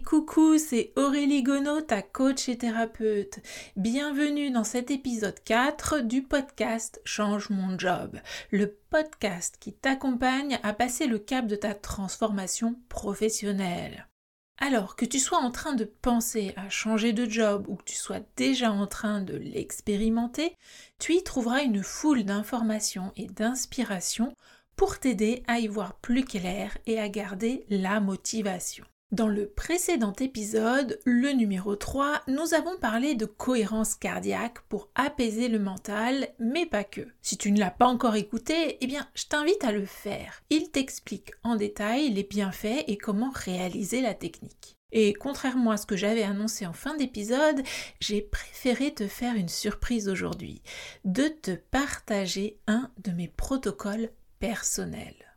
Coucou, c'est Aurélie Gonod, ta coach et thérapeute. Bienvenue dans cet épisode 4 du podcast Change mon job, le podcast qui t'accompagne à passer le cap de ta transformation professionnelle. Alors que tu sois en train de penser à changer de job ou que tu sois déjà en train de l'expérimenter, tu y trouveras une foule d'informations et d'inspirations pour t'aider à y voir plus clair et à garder la motivation. Dans le précédent épisode, le numéro 3, nous avons parlé de cohérence cardiaque pour apaiser le mental, mais pas que. Si tu ne l'as pas encore écouté, eh bien, je t'invite à le faire. Il t'explique en détail les bienfaits et comment réaliser la technique. Et contrairement à ce que j'avais annoncé en fin d'épisode, j'ai préféré te faire une surprise aujourd'hui, de te partager un de mes protocoles personnels.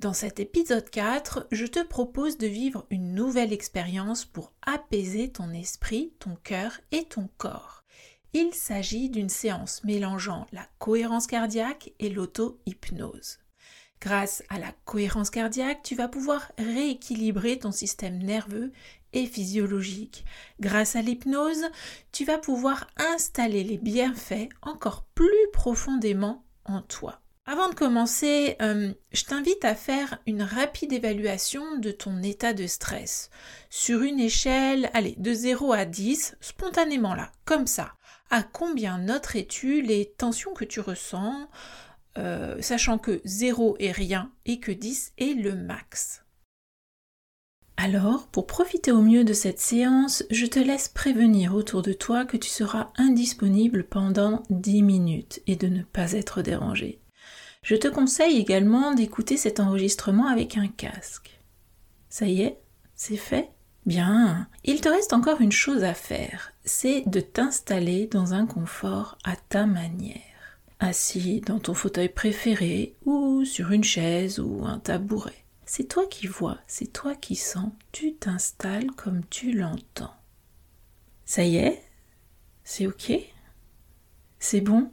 Dans cet épisode 4, je te propose de vivre une nouvelle expérience pour apaiser ton esprit, ton cœur et ton corps. Il s'agit d'une séance mélangeant la cohérence cardiaque et l'auto-hypnose. Grâce à la cohérence cardiaque, tu vas pouvoir rééquilibrer ton système nerveux et physiologique. Grâce à l'hypnose, tu vas pouvoir installer les bienfaits encore plus profondément en toi. Avant de commencer, euh, je t'invite à faire une rapide évaluation de ton état de stress. Sur une échelle, allez, de 0 à 10, spontanément là, comme ça. À combien noterais-tu les tensions que tu ressens, euh, sachant que 0 est rien et que 10 est le max? Alors, pour profiter au mieux de cette séance, je te laisse prévenir autour de toi que tu seras indisponible pendant 10 minutes et de ne pas être dérangé. Je te conseille également d'écouter cet enregistrement avec un casque. Ça y est C'est fait? Bien. Il te reste encore une chose à faire, c'est de t'installer dans un confort à ta manière. Assis dans ton fauteuil préféré ou sur une chaise ou un tabouret. C'est toi qui vois, c'est toi qui sens, tu t'installes comme tu l'entends. Ça y est? C'est ok? C'est bon?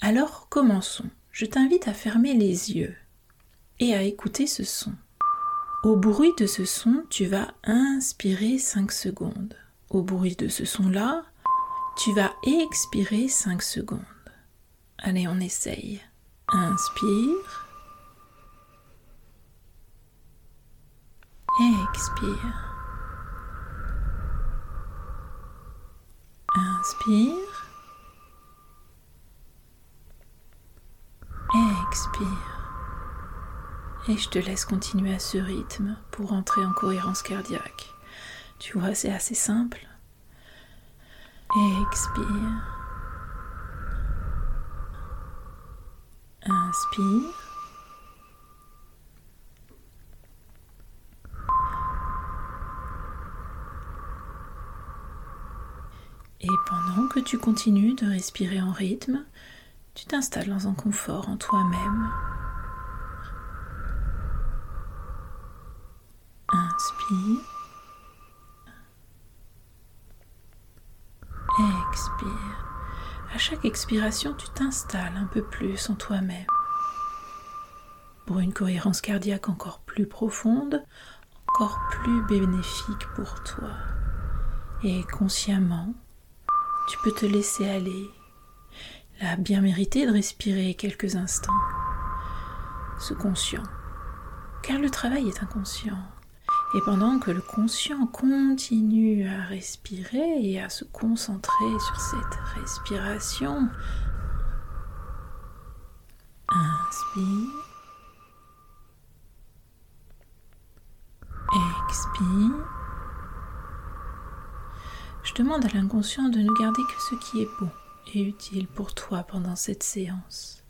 Alors commençons je t'invite à fermer les yeux et à écouter ce son. Au bruit de ce son, tu vas inspirer 5 secondes. Au bruit de ce son-là, tu vas expirer 5 secondes. Allez, on essaye. Inspire. Expire. Inspire. Et je te laisse continuer à ce rythme pour entrer en cohérence cardiaque. Tu vois, c'est assez simple. Expire. Inspire. Et pendant que tu continues de respirer en rythme, tu t'installes dans un confort en toi-même. Inspire. Expire. À chaque expiration, tu t'installes un peu plus en toi-même. Pour une cohérence cardiaque encore plus profonde, encore plus bénéfique pour toi. Et consciemment, tu peux te laisser aller a bien mérité de respirer quelques instants. Ce conscient. Car le travail est inconscient. Et pendant que le conscient continue à respirer et à se concentrer sur cette respiration, inspire, expire. Je demande à l'inconscient de ne garder que ce qui est bon utile pour toi pendant cette séance.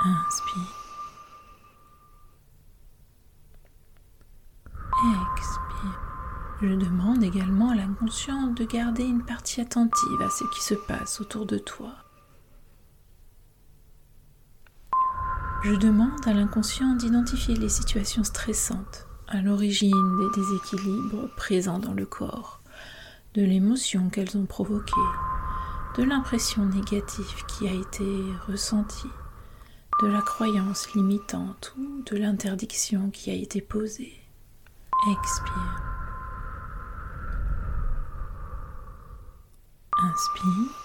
Inspire. Expire. Je demande également à l'inconscient de garder une partie attentive à ce qui se passe autour de toi. Je demande à l'inconscient d'identifier les situations stressantes à l'origine des déséquilibres présents dans le corps, de l'émotion qu'elles ont provoquée, de l'impression négative qui a été ressentie, de la croyance limitante ou de l'interdiction qui a été posée. Expire. Inspire.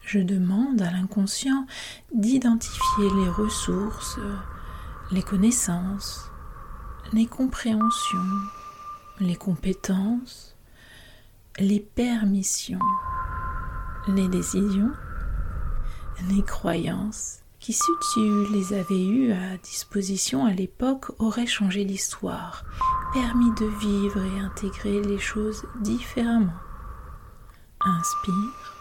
Je demande à l'inconscient d'identifier les ressources, les connaissances, les compréhensions, les compétences, les permissions, les décisions, les croyances qui, si tu les avais eues à disposition à l'époque, auraient changé l'histoire, permis de vivre et intégrer les choses différemment. Inspire.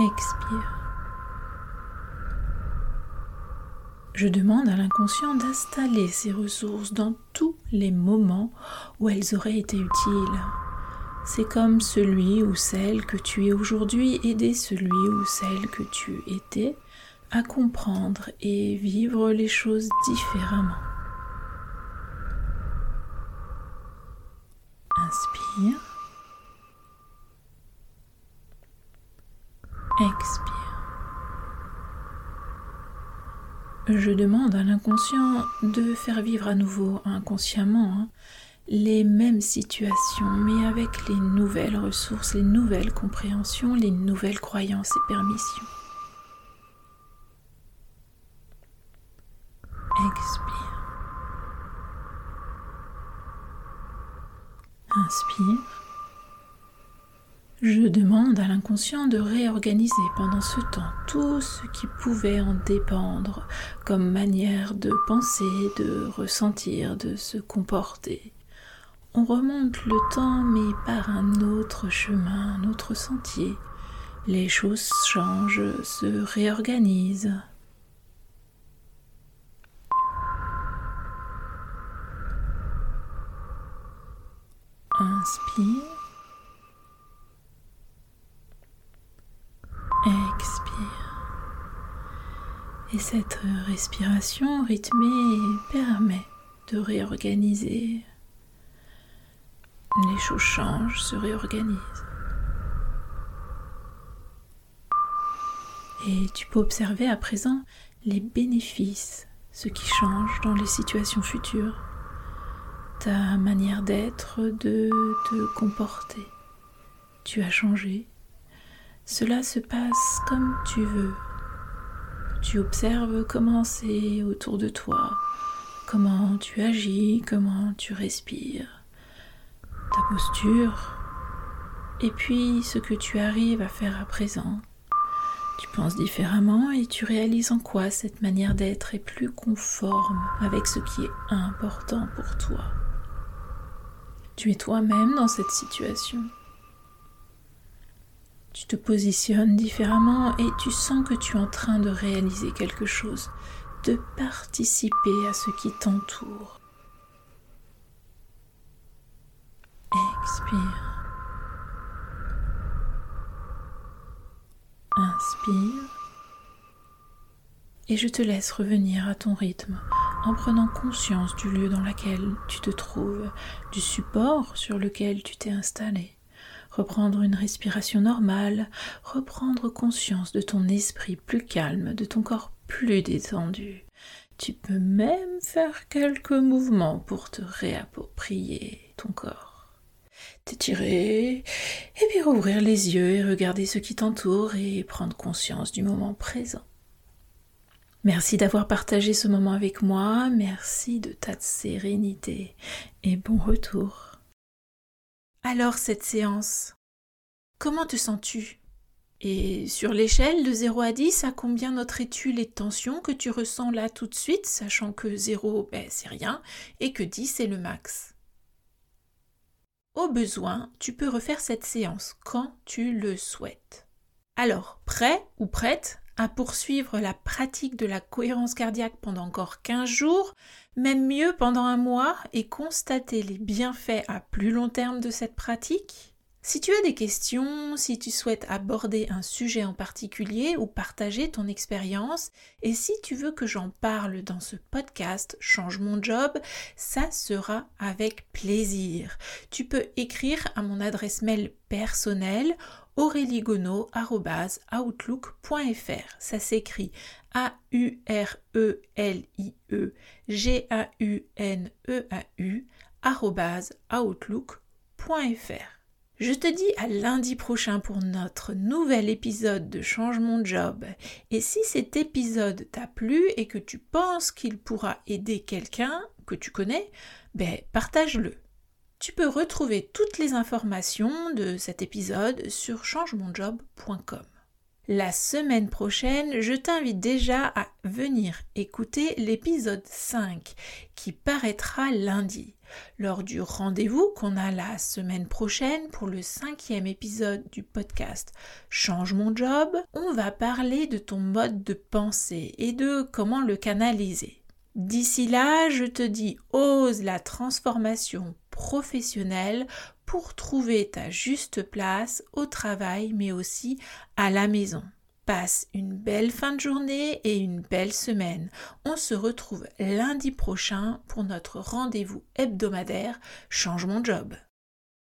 Expire. Je demande à l'inconscient d'installer ces ressources dans tous les moments où elles auraient été utiles. C'est comme celui ou celle que tu es aujourd'hui aider celui ou celle que tu étais à comprendre et vivre les choses différemment. Inspire. Expire. Je demande à l'inconscient de faire vivre à nouveau inconsciemment hein, les mêmes situations, mais avec les nouvelles ressources, les nouvelles compréhensions, les nouvelles croyances et permissions. Expire. Inspire. Je demande à l'inconscient de réorganiser pendant ce temps tout ce qui pouvait en dépendre comme manière de penser, de ressentir, de se comporter. On remonte le temps mais par un autre chemin, un autre sentier. Les choses changent, se réorganisent. Inspire. Et cette respiration rythmée permet de réorganiser. Les choses changent, se réorganisent. Et tu peux observer à présent les bénéfices, ce qui change dans les situations futures, ta manière d'être, de te comporter. Tu as changé, cela se passe comme tu veux. Tu observes comment c'est autour de toi, comment tu agis, comment tu respires, ta posture, et puis ce que tu arrives à faire à présent. Tu penses différemment et tu réalises en quoi cette manière d'être est plus conforme avec ce qui est important pour toi. Tu es toi-même dans cette situation. Tu te positionnes différemment et tu sens que tu es en train de réaliser quelque chose, de participer à ce qui t'entoure. Expire. Inspire. Et je te laisse revenir à ton rythme en prenant conscience du lieu dans lequel tu te trouves, du support sur lequel tu t'es installé reprendre une respiration normale, reprendre conscience de ton esprit plus calme, de ton corps plus détendu. Tu peux même faire quelques mouvements pour te réapproprier ton corps. T'étirer, et puis rouvrir les yeux et regarder ce qui t'entoure et prendre conscience du moment présent. Merci d'avoir partagé ce moment avec moi, merci de ta sérénité et bon retour. Alors cette séance, comment te sens-tu? Et sur l'échelle de 0 à 10, à combien noterais-tu les tensions que tu ressens là tout de suite, sachant que 0 ben, c'est rien et que 10 c'est le max? Au besoin, tu peux refaire cette séance quand tu le souhaites. Alors, prêt ou prête? À poursuivre la pratique de la cohérence cardiaque pendant encore 15 jours, même mieux pendant un mois, et constater les bienfaits à plus long terme de cette pratique si tu as des questions, si tu souhaites aborder un sujet en particulier ou partager ton expérience, et si tu veux que j'en parle dans ce podcast Change mon job, ça sera avec plaisir. Tu peux écrire à mon adresse mail personnelle auréliegonot.outlook.fr. Ça s'écrit A-U-R-E-L-I-E-G-A-U-N-E-A-U outlook.fr. Je te dis à lundi prochain pour notre nouvel épisode de Changement de job. Et si cet épisode t'a plu et que tu penses qu'il pourra aider quelqu'un que tu connais, ben partage-le. Tu peux retrouver toutes les informations de cet épisode sur changemonjob.com. La semaine prochaine, je t'invite déjà à venir écouter l'épisode 5 qui paraîtra lundi. Lors du rendez-vous qu'on a la semaine prochaine pour le cinquième épisode du podcast Change mon job, on va parler de ton mode de pensée et de comment le canaliser. D'ici là, je te dis ose la transformation professionnelle pour trouver ta juste place au travail mais aussi à la maison. Passe une belle fin de journée et une belle semaine. On se retrouve lundi prochain pour notre rendez-vous hebdomadaire Change mon job.